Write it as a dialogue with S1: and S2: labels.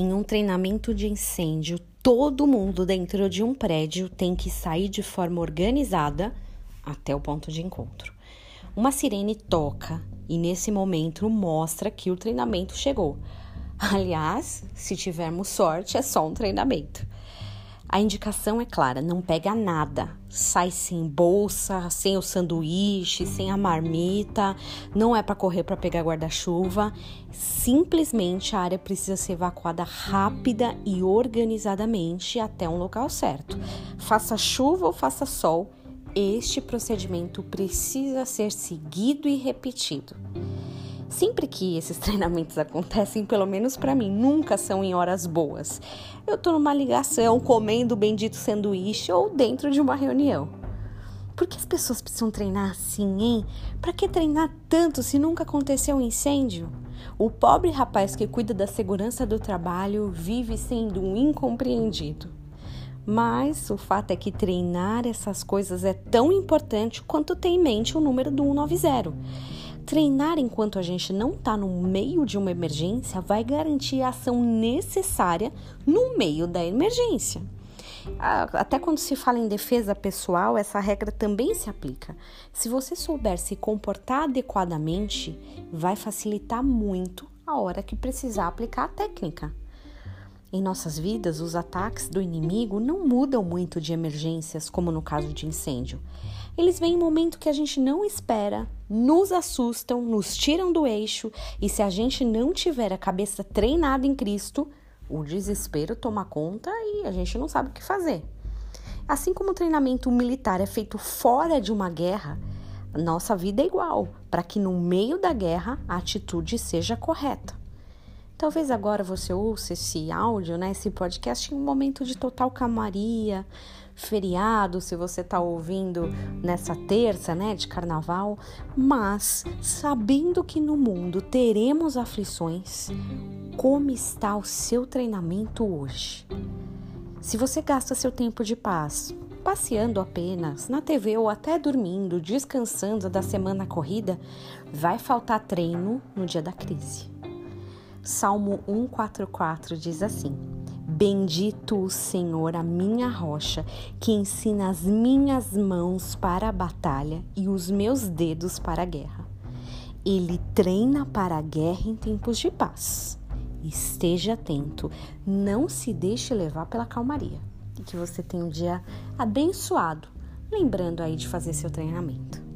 S1: Em um treinamento de incêndio, todo mundo dentro de um prédio tem que sair de forma organizada até o ponto de encontro. Uma sirene toca e nesse momento mostra que o treinamento chegou. Aliás, se tivermos sorte, é só um treinamento. A indicação é clara: não pega nada. Sai sem bolsa, sem o sanduíche, sem a marmita. Não é para correr para pegar guarda-chuva. Simplesmente a área precisa ser evacuada rápida e organizadamente até um local certo. Faça chuva ou faça sol, este procedimento precisa ser seguido e repetido. Sempre que esses treinamentos acontecem, pelo menos para mim, nunca são em horas boas. Eu tô numa ligação, comendo o bendito sanduíche ou dentro de uma reunião. Por que as pessoas precisam treinar assim, hein? Para que treinar tanto se nunca aconteceu um incêndio? O pobre rapaz que cuida da segurança do trabalho vive sendo um incompreendido. Mas o fato é que treinar essas coisas é tão importante quanto ter em mente o número do 190. Treinar enquanto a gente não está no meio de uma emergência vai garantir a ação necessária no meio da emergência. Até quando se fala em defesa pessoal, essa regra também se aplica. Se você souber se comportar adequadamente, vai facilitar muito a hora que precisar aplicar a técnica. Em nossas vidas, os ataques do inimigo não mudam muito de emergências, como no caso de incêndio. Eles vêm em momento que a gente não espera, nos assustam, nos tiram do eixo, e se a gente não tiver a cabeça treinada em Cristo, o desespero toma conta e a gente não sabe o que fazer. Assim como o treinamento militar é feito fora de uma guerra, nossa vida é igual, para que no meio da guerra a atitude seja correta. Talvez agora você ouça esse áudio, né, esse podcast em um momento de total calmaria, feriado, se você está ouvindo nessa terça, né, de carnaval, mas sabendo que no mundo teremos aflições, como está o seu treinamento hoje? Se você gasta seu tempo de paz passeando apenas na TV ou até dormindo, descansando da semana corrida, vai faltar treino no dia da crise. Salmo 144 diz assim: Bendito o Senhor, a minha rocha, que ensina as minhas mãos para a batalha e os meus dedos para a guerra. Ele treina para a guerra em tempos de paz. Esteja atento, não se deixe levar pela calmaria. E que você tenha um dia abençoado, lembrando aí de fazer seu treinamento.